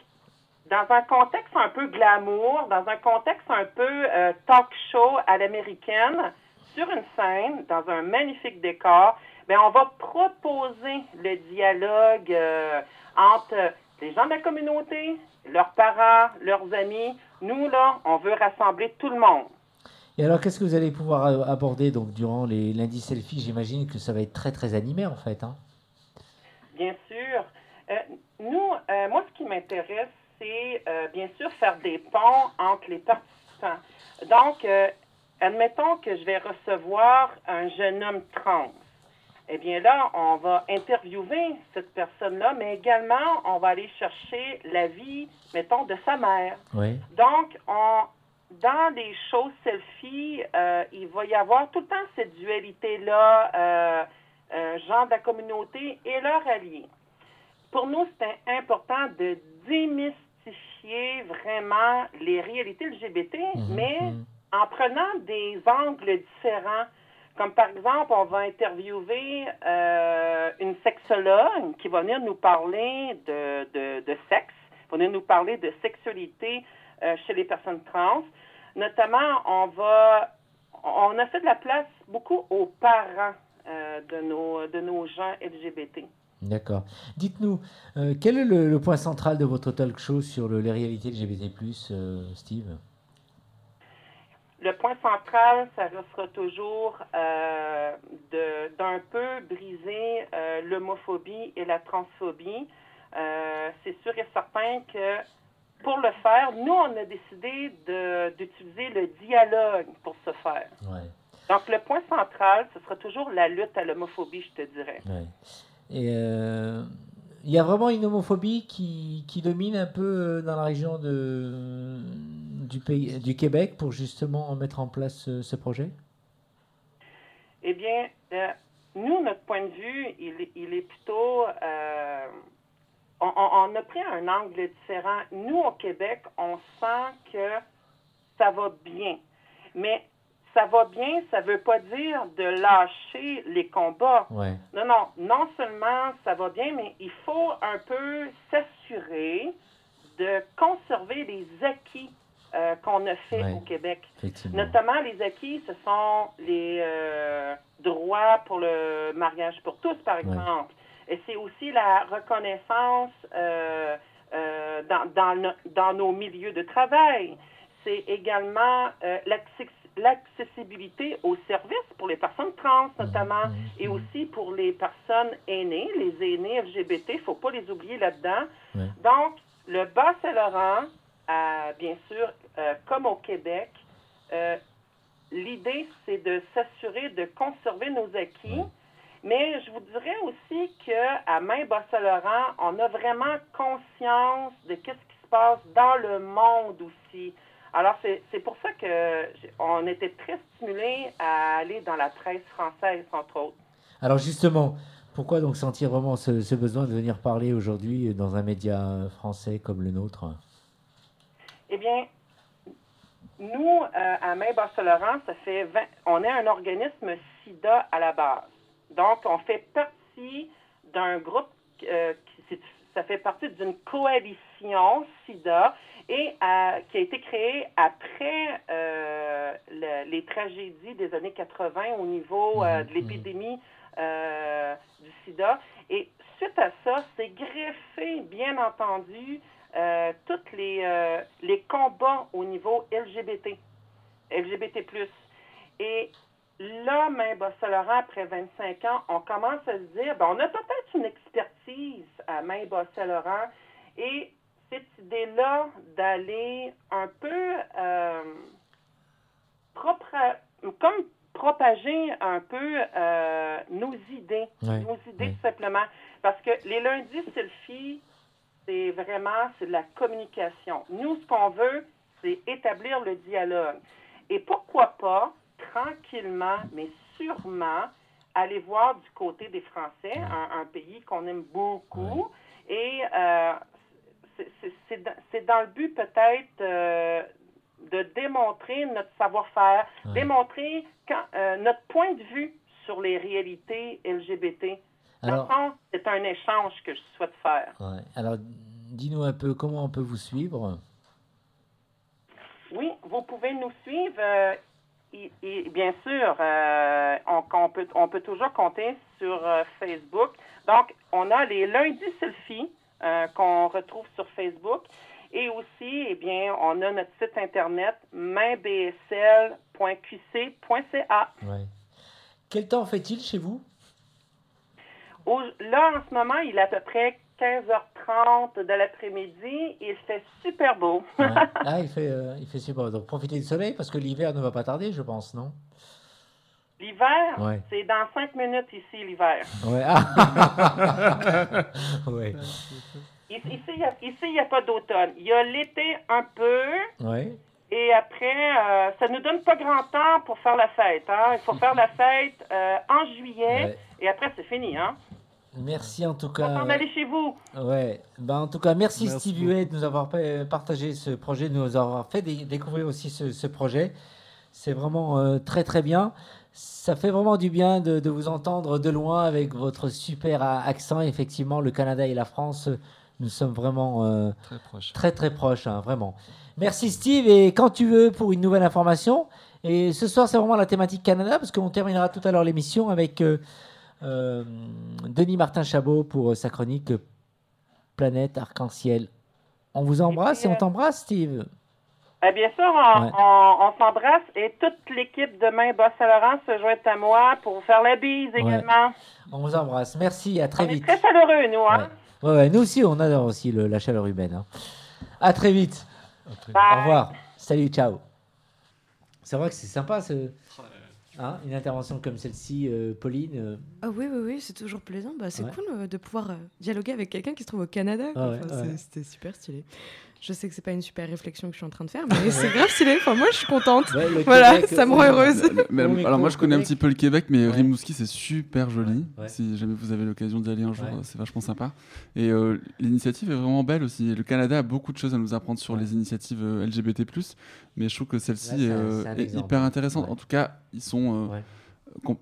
dans un contexte un peu glamour, dans un contexte un peu euh, talk show à l'américaine, sur une scène, dans un magnifique décor, ben, on va proposer le dialogue euh, entre les gens de la communauté, leurs parents, leurs amis. Nous, là, on veut rassembler tout le monde. Et alors, qu'est-ce que vous allez pouvoir aborder donc durant les lundis selfie J'imagine que ça va être très très animé en fait. Hein Bien sûr. Euh, nous, euh, moi, ce qui m'intéresse, c'est euh, bien sûr faire des ponts entre les participants. Donc, admettons que je vais recevoir un jeune homme trans. Eh bien là, on va interviewer cette personne-là, mais également, on va aller chercher la vie, mettons, de sa mère. Donc, on, dans les shows selfie, euh, il va y avoir tout le temps cette dualité-là, euh, euh, gens de la communauté et leurs alliés. Pour nous, c'était important de démystifier vraiment les réalités LGBT, Mhm, mais mhm. en prenant des angles différents. Comme par exemple, on va interviewer euh, une sexologue qui va venir nous parler de, de, de sexe, va venir nous parler de sexualité euh, chez les personnes trans. Notamment, on va, on a fait de la place beaucoup aux parents euh, de nos de nos gens LGBT. D'accord. Dites-nous, quel est le, point central de votre talk show sur le- les réalités LGBT+, Steve? Le point central, ça restera toujours euh, d'un peu briser euh, l'homophobie et la transphobie. Euh, c'est sûr et certain que pour le faire, nous, on a décidé d'utiliser le dialogue pour ce faire. Ouais. Donc, le point central, ce sera toujours la lutte à l'homophobie, je te dirais. Ouais. Et il y a vraiment une homophobie qui, qui domine un peu dans la région de, du, pays, du Québec pour justement mettre en place ce, ce projet? Eh bien, euh, nous, notre point de vue, il, est- il est plutôt... euh, on, a pris un angle différent. Nous, au Québec, on sent que ça va bien. Mais ça va bien, ça veut pas dire de lâcher les combats. Ouais. Non, non, non seulement ça va bien, mais il faut un peu s'assurer de conserver les acquis euh, qu'on a fait Ouais. au Québec. Notamment, les acquis, ce sont les euh, droits pour le mariage pour tous, par exemple. Et c'est aussi la reconnaissance euh, dans, dans, no- dans nos milieux de travail. C'est également l'accessibilité aux services pour les personnes trans, notamment, et aussi pour les personnes aînées, les aînés LGBT. Il ne faut pas les oublier là-dedans. Ouais. Donc, le Bas-Saint-Laurent, bien sûr, euh, comme au Québec, euh, l'idée, c'est de s'assurer de conserver nos acquis. Mais je vous dirais aussi qu'à main Bas-Saint-Laurent, on a vraiment conscience de qu'est-ce qui se passe dans le monde aussi. Alors, c'est c'est pour ça que j- on était très stimulés à aller dans la presse française, entre autres. Alors justement, pourquoi donc sentir vraiment ce, ce besoin de venir parler aujourd'hui dans un média français comme le nôtre? Eh bien, nous, euh, à main Bas-Saint-Laurent, ça fait 20 on est un organisme SIDA à la base. Donc, on fait partie d'un groupe euh, qui ça fait partie d'une coalition SIDA et euh, qui a été créée après euh, le- les tragédies des années 80 au niveau euh, de l'épidémie du sida. Et suite à ça, c'est greffé, bien entendu, euh, tous les, euh, les combats au niveau LGBT, LGBT+. Et là, même Bas-Saint-Laurent, après 25 ans, on commence à se dire, ben, on a peut-être une expertise à main Bas-Saint-Laurent et cette idée-là d'aller un peu euh, propre- comme propager un peu euh, nos idées, nos idées tout simplement. Parce que les lundis selfie, c'est vraiment c'est de la communication. Nous, ce qu'on veut, c'est établir le dialogue. Et pourquoi pas, tranquillement, mais sûrement, aller voir du côté des Français, un, un pays qu'on aime beaucoup. Et euh, c'est- dans- le but peut-être euh, de démontrer notre savoir-faire, démontrer quand, euh, notre point de vue sur les réalités LGBT. Alors, c'est un échange que je souhaite faire. ouais. Alors, dis-nous un peu comment on peut vous suivre. Oui, vous pouvez nous suivre. euh, et, et bien sûr, euh, on, on peut, on peut toujours compter sur euh, Facebook. Donc, on a les lundis selfies qu'on retrouve sur Facebook. Et aussi, eh bien, on a notre site internet mainbsl.qc.ca. Ouais. Quel temps fait-il chez vous? Au- Là, en ce moment, il est à peu près 15h30 de l'après-midi. Il fait super beau. Ouais. Ah, il fait, euh, il fait super. Donc, profitez du soleil parce que l'hiver ne va pas tarder, je pense, non? L'hiver, Ouais. c'est dans 5 minutes ici, l'hiver. Ouais. Ah. ouais. Ici, il n'y a, a pas d'automne. Il y a l'été un peu, Ouais. Et après, euh, ça nous donne pas grand temps pour faire la fête. Hein? Il faut faire la fête euh, en juillet, Ouais. et après, c'est fini. Hein? Merci en tout On cas. s'en aller chez vous. Ouais, ben, en tout cas, merci, Merci Steve Huet de nous avoir pa- partagé ce projet, de nous avoir fait dé- découvrir aussi ce, ce projet. C'est vraiment euh, très très bien. Ça fait vraiment du bien de, de vous entendre de loin avec votre super accent. Effectivement, le Canada et la France, nous sommes vraiment euh, Très proche. très très proches, hein, vraiment. Merci Steve, et quand tu veux pour une nouvelle information. Et ce soir, c'est vraiment la thématique Canada, parce qu'on terminera tout à l'heure l'émission avec euh, euh, Denis Martin Chabot pour sa chronique Planète Arc-en-Ciel. On vous embrasse et, puis, on t'embrasse, Steve. Eh bien sûr, on, Ouais. on- on s'embrasse et toute l'équipe demain Bas-Saint-Laurent se joint à moi pour vous faire la bise également. On vous embrasse. Merci, à très on est vite. très chaleureux, nous. Hein? Ouais. Ouais, ouais, nous aussi, on adore aussi le- la chaleur humaine. hein. À très vite. Bye. Au revoir. Salut, ciao. C'est vrai que c'est sympa, ce, hein, une intervention comme celle-ci, euh, Pauline. euh, Ah oui, oui, oui, c'est toujours plaisant. Bah, c'est Ouais. cool euh, de pouvoir euh, dialoguer avec quelqu'un qui se trouve au Canada. Ah ouais, Enfin, ouais. c'est- C'était super stylé. Je sais que c'est pas une super réflexion que je suis en train de faire, mais c'est grave stylé. Enfin, moi, je suis contente. Ouais, Voilà, Québec, ça me euh, rend heureuse. Mais- Bon, mais alors moi je connais un petit peu le Québec, mais Ouais. Rimouski c'est super joli. Ouais. Si jamais vous avez l'occasion d'y aller un jour, Ouais. euh, c'est vachement sympa. Et euh, l'initiative est vraiment belle aussi. Le Canada a beaucoup de choses à nous apprendre sur Ouais. les initiatives euh, LGBT+. Mais je trouve que celle-ci est, euh, hyper intéressante. Ouais. En tout cas, ils sont.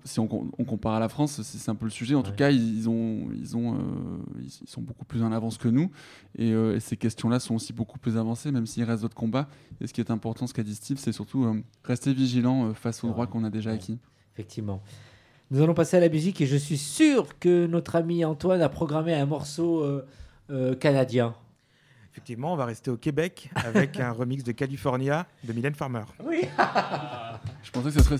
Si on, com- on compare à la France, c'est un peu le sujet, en tout cas, ils, ont, ils, ont, euh, ils, sont beaucoup plus en avance que nous. Et, euh, et ces questions-là sont aussi beaucoup plus avancées, même s'il reste d'autres combats. Et ce qui est important, ce qu'a dit Steve, c'est surtout euh, rester vigilant euh, face aux C'est droits qu'on a déjà Ouais. acquis. Effectivement. Nous allons passer à la musique et je suis sûr que notre ami Antoine a programmé un morceau euh, euh, canadien. Effectivement, on va rester au Québec avec un remix de California de Mylène Farmer. Oui. Je pensais que ça serait.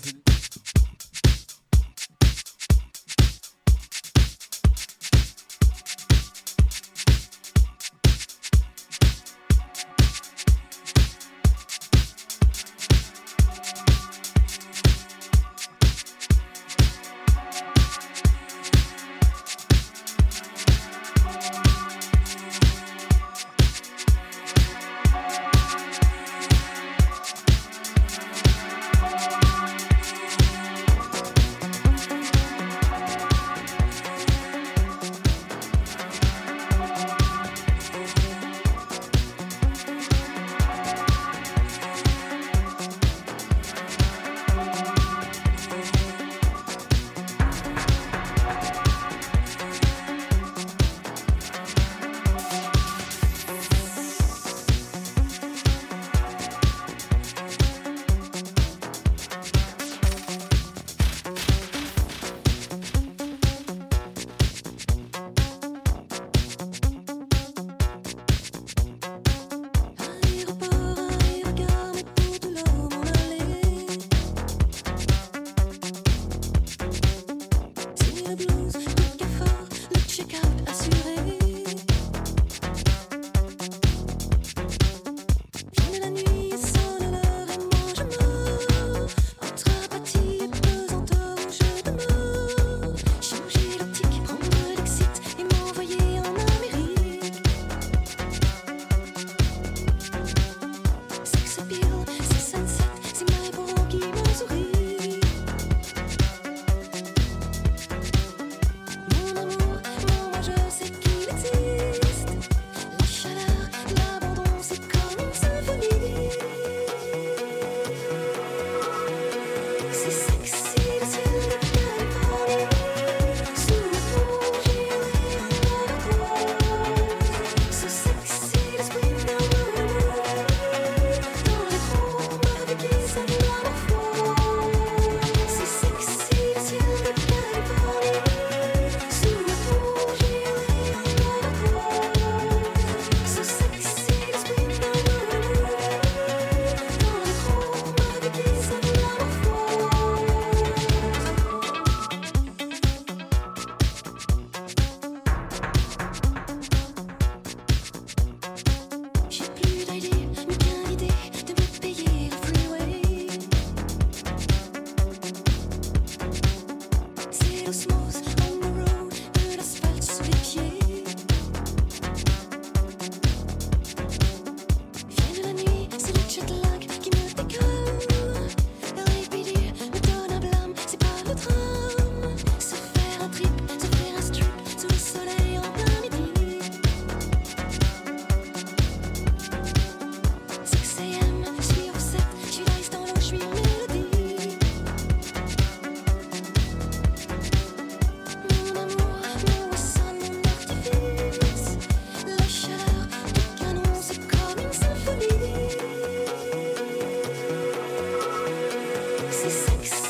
sexy, sexy.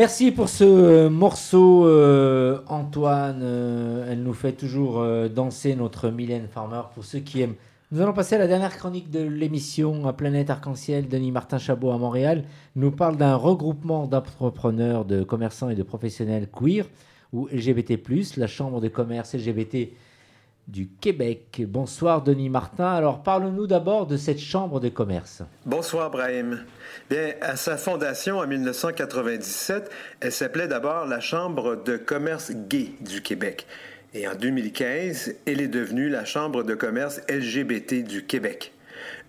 Merci pour ce euh, morceau, euh, Antoine. Euh, elle nous fait toujours danser notre Mylène Farmer pour ceux qui aiment. Nous allons passer à la dernière chronique de l'émission à Planète Arc-en-Ciel. Denis Martin Chabot à Montréal nous parle d'un regroupement d'entrepreneurs, de commerçants et de professionnels queer ou LGBT+, la Chambre de commerce LGBT du Québec. Bonsoir Denis Martin. Alors parle-nous d'abord de cette Chambre de commerce. Bonsoir, Brahim. Bien, à sa fondation en 1997, elle s'appelait d'abord la Chambre de commerce gay du Québec. Et en 2015, elle est devenue la Chambre de commerce LGBT du Québec.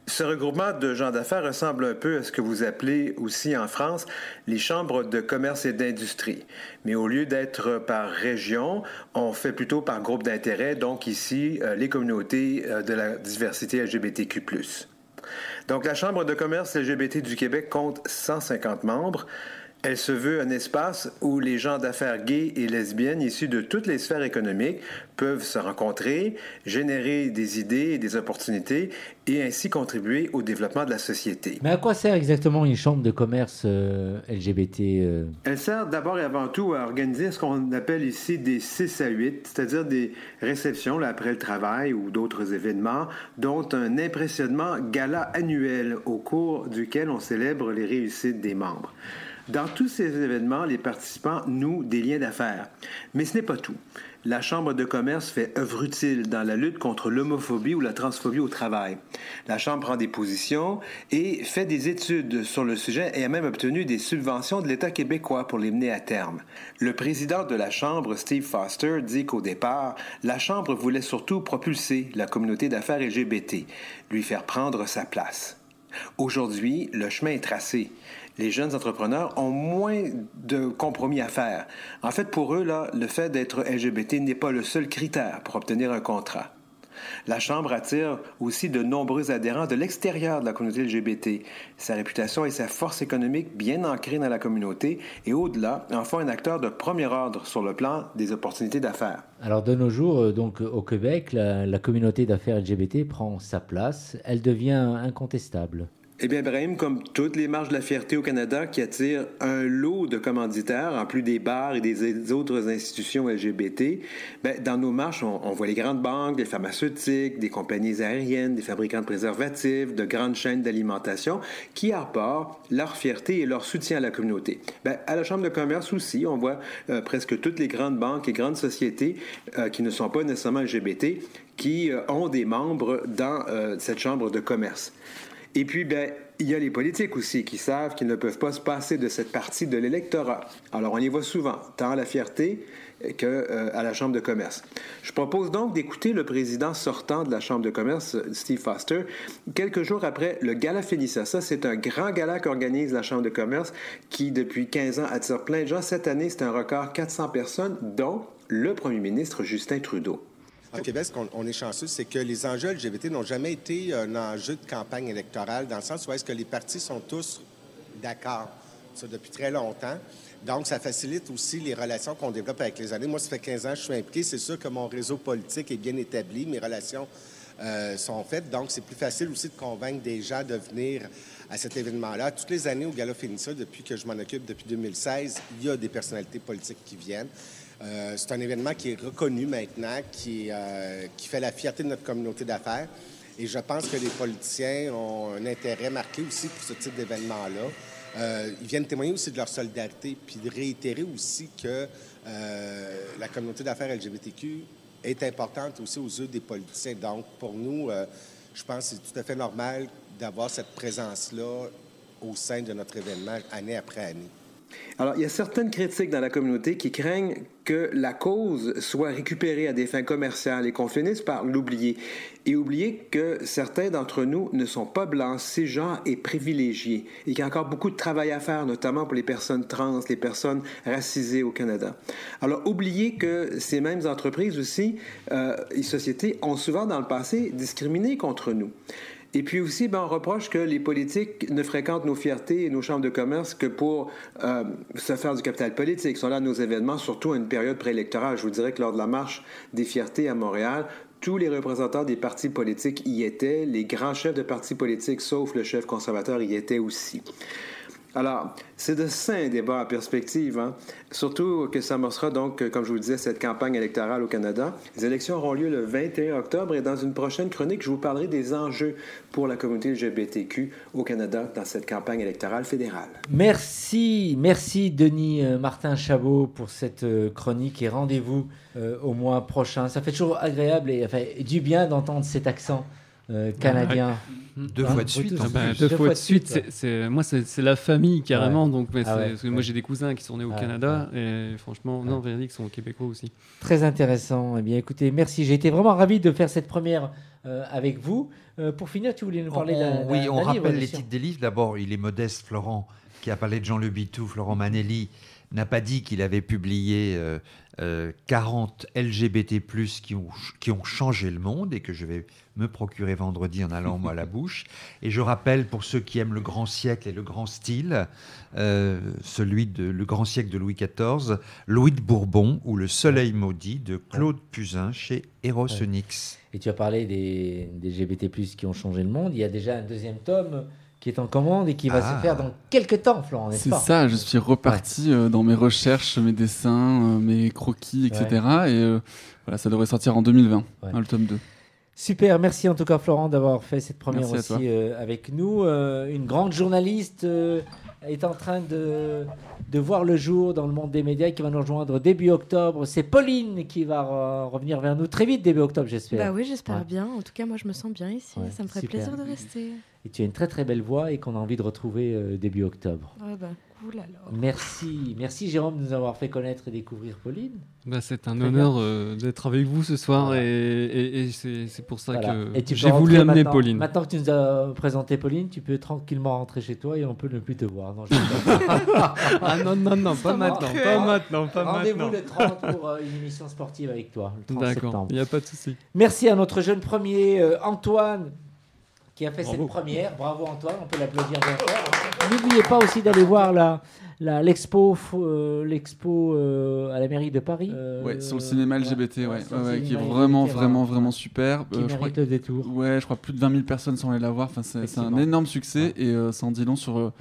Ce regroupement de gens d'affaires ressemble un peu à ce que vous appelez aussi en France les chambres de commerce et d'industrie. Mais au lieu d'être par région, on fait plutôt par groupe d'intérêt, donc ici euh, les communautés euh, de la diversité LGBTQ. Donc la Chambre de commerce LGBT du Québec compte 150 membres. Elle se veut un espace où les gens d'affaires gays et lesbiennes issus de toutes les sphères économiques peuvent se rencontrer, générer des idées et des opportunités et ainsi contribuer au développement de la société. Mais à quoi sert exactement une chambre de commerce euh, LGBT euh? Elle sert d'abord et avant tout à organiser ce qu'on appelle ici des 6 à 8, c'est-à-dire des réceptions là, après le travail ou d'autres événements, dont un impressionnement gala annuel au cours duquel on célèbre les réussites des membres. Dans tous ces événements, les participants nouent des liens d'affaires. Mais ce n'est pas tout. La Chambre de commerce fait œuvre utile dans la lutte contre l'homophobie ou la transphobie au travail. La Chambre prend des positions et fait des études sur le sujet et a même obtenu des subventions de l'État québécois pour les mener à terme. Le président de la Chambre, Steve Foster, dit qu'au départ, la Chambre voulait surtout propulser la communauté d'affaires LGBT, lui faire prendre sa place. Aujourd'hui, le chemin est tracé les jeunes entrepreneurs ont moins de compromis à faire. En fait, pour eux, là, le fait d'être LGBT n'est pas le seul critère pour obtenir un contrat. La Chambre attire aussi de nombreux adhérents de l'extérieur de la communauté LGBT. Sa réputation et sa force économique bien ancrées dans la communauté et au-delà en font un acteur de premier ordre sur le plan des opportunités d'affaires. Alors de nos jours, euh, donc au Québec, la, la communauté d'affaires LGBT prend sa place. Elle devient incontestable. Eh bien, Brahim, comme toutes les marches de la fierté au Canada qui attirent un lot de commanditaires, en plus des bars et des autres institutions LGBT, ben, dans nos marches, on, voit les grandes banques, les pharmaceutiques, des compagnies aériennes, des fabricants de préservatifs, de grandes chaînes d'alimentation qui apportent leur fierté et leur soutien à la communauté. Ben, à la Chambre de commerce aussi, on voit euh, presque toutes les grandes banques et grandes sociétés euh, qui ne sont pas nécessairement LGBT qui euh, ont des membres dans cette Chambre de commerce. Et puis, ben, il y a les politiques aussi qui savent qu'ils ne peuvent pas se passer de cette partie de l'électorat. Alors, on y voit souvent, tant à la fierté qu'à euh, la Chambre de commerce. Je propose donc d'écouter le président sortant de la Chambre de commerce, Steve Foster, quelques jours après le Gala Félicia. Ça, c'est un grand gala qu'organise la Chambre de commerce qui, depuis 15 ans, attire plein de gens. Cette année, c'est un record 400 personnes, dont le premier ministre Justin Trudeau. Au Québec, ce qu'on on est chanceux, c'est que les enjeux LGBT n'ont jamais été un enjeu de campagne électorale, dans le sens où est-ce que les partis sont tous d'accord, ça depuis très longtemps. Donc, ça facilite aussi les relations qu'on développe avec les années. Moi, ça fait 15 ans que je suis impliqué. C'est sûr que mon réseau politique est bien établi, mes relations euh, sont faites. Donc, c'est plus facile aussi de convaincre des gens de venir à cet événement-là. Toutes les années au Gala Fénissa, depuis que je m'en occupe, depuis 2016, il y a des personnalités politiques qui viennent. Euh, c'est un événement qui est reconnu maintenant, qui, euh, qui fait la fierté de notre communauté d'affaires. Et je pense que les politiciens ont un intérêt marqué aussi pour ce type d'événement-là. Euh, ils viennent témoigner aussi de leur solidarité, puis de réitérer aussi que la communauté d'affaires LGBTQ est importante aussi aux yeux des politiciens. Donc, pour nous, je pense que c'est tout à fait normal d'avoir cette présence-là au sein de notre événement année après année. Alors, il y a certaines critiques dans la communauté qui craignent que la cause soit récupérée à des fins commerciales et qu'on finisse par l'oublier. Et oublier que certains d'entre nous ne sont pas blancs, cisgenres et privilégiés. Et qu'il y a encore beaucoup de travail à faire, notamment pour les personnes trans, les personnes racisées au Canada. Alors, oublier que ces mêmes entreprises aussi euh, et sociétés ont souvent dans le passé discriminé contre nous. Et puis aussi, ben, on reproche que les politiques ne fréquentent nos fiertés et nos chambres de commerce que pour euh, se faire du capital politique. Ils sont là à nos événements, surtout à une période préélectorale. Je vous dirais que lors de la marche des fiertés à Montréal, tous les représentants des partis politiques y étaient, les grands chefs de partis politiques, sauf le chef conservateur, y étaient aussi. Alors, c'est de sains débats en perspective, hein? surtout que ça amorcera donc, comme je vous le disais, cette campagne électorale au Canada. Les élections auront lieu le 21 octobre et dans une prochaine chronique, je vous parlerai des enjeux pour la communauté LGBTQ au Canada dans cette campagne électorale fédérale. Merci, merci Denis euh, Martin Chabot pour cette euh, chronique et rendez-vous euh, au mois prochain. Ça fait toujours agréable et du bien d'entendre cet accent euh, canadien. Deux Hein, fois de suite, deux, fois de suite, c'est- moi c'est c'est la famille carrément. Ouais. Donc, mais Ah c'est- ouais, parce que moi j'ai des cousins qui sont nés au Ouais, Canada et franchement, non, véridique, sont québécois aussi. Très intéressant. Eh bien, écoutez, merci. J'ai été vraiment ravi de faire cette première euh, avec vous. Euh, pour finir, tu voulais nous parler On- d'un. Oui, on livre, rappelle les titres des livres. D'abord, il est modeste, Florent, qui a parlé de Jean Le Bitou. Florent Manelli n'a pas dit qu'il avait publié euh, euh, 40 LGBT+, qui ont, qui ont changé le monde et que je vais me procurer vendredi en allant moi à la bouche. Et je rappelle, pour ceux qui aiment le grand siècle et le grand style, euh, celui de Le grand siècle de Louis XIV, Louis de Bourbon ou Le soleil maudit de Claude Puzin chez Eros Ouais. Et tu as parlé des, des LGBT+, qui ont changé le monde. Il y a déjà un deuxième tome qui est en commande et qui va Ah. se faire dans quelques temps, Florent, n'est-ce C'est pas ça, je suis reparti euh, dans mes recherches, mes dessins, euh, mes croquis, etc. Et euh, voilà, ça devrait sortir en 2020, Ouais. hein, le tome 2. Super, merci en tout cas Florent d'avoir fait cette première Merci aussi euh, avec nous. Euh, une grande journaliste euh, est en train de, de voir le jour dans le monde des médias qui va nous rejoindre début octobre. C'est Pauline qui va revenir vers nous très vite début octobre j'espère. Bah oui, j'espère Ouais. bien. En tout cas, moi, je me sens bien ici. Ouais, ça me ferait super. plaisir de rester. Et tu as une très très belle voix et qu'on a envie de retrouver euh, début octobre. Ouais, bah, cool alors. Merci, merci Jérôme de nous avoir fait connaître et découvrir Pauline. Bah, c'est un Très honneur euh, d'être avec vous ce soir Voilà. et, et- et c'est c'est pour ça Voilà. que j'ai voulu amener maintenant. Pauline. Maintenant que tu nous as présenté Pauline, tu peux tranquillement rentrer chez toi et on peut ne plus te voir. Non, je ah non, non, non, pas maintenant, pas maintenant, pas Rendez-vous maintenant. le 30 pour euh, une émission sportive avec toi, le 30 D'accord, septembre. il n'y a pas de souci. Merci à notre jeune premier, euh, Antoine, qui a fait Bravo. cette première. Bravo Antoine, on peut l'applaudir bien fort. N'oubliez pas aussi d'aller voir la, la- l'expo, euh, l'expo euh, à la mairie de Paris. Euh, Ouais, sur le cinéma LGBT, ouais, qui est vraiment, LGBT, vraiment, vraiment super. Qui Euh, je crois le détour. Ouais, je crois plus de 20 000 personnes sont allées la voir. Enfin, c'est c'est un énorme succès et euh, ça en dit long sur euh,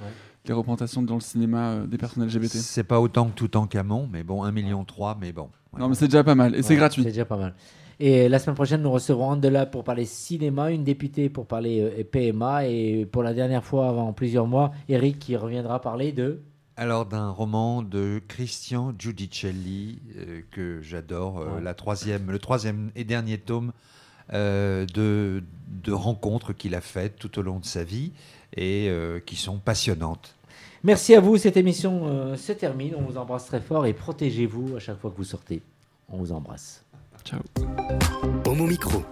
les représentations dans le cinéma euh, des personnes LGBT. C'est pas autant que tout en Camon, mais bon, 1,3 million, mais bon. Non, mais c'est déjà pas mal et c'est gratuit. C'est déjà pas mal. Et la semaine prochaine, nous recevrons Andela pour parler cinéma, une députée pour parler euh, PMA, et pour la dernière fois avant plusieurs mois, Eric qui reviendra parler de. Alors d'un roman de Christian Giudicelli euh, que j'adore, euh, Ouais. la troisième, le troisième et dernier tome euh, de, de rencontres qu'il a faites tout au long de sa vie et euh, qui sont passionnantes. Merci à vous, cette émission euh, se termine. On vous embrasse très fort et protégez-vous à chaque fois que vous sortez. On vous embrasse. Ciao. Homo Micro.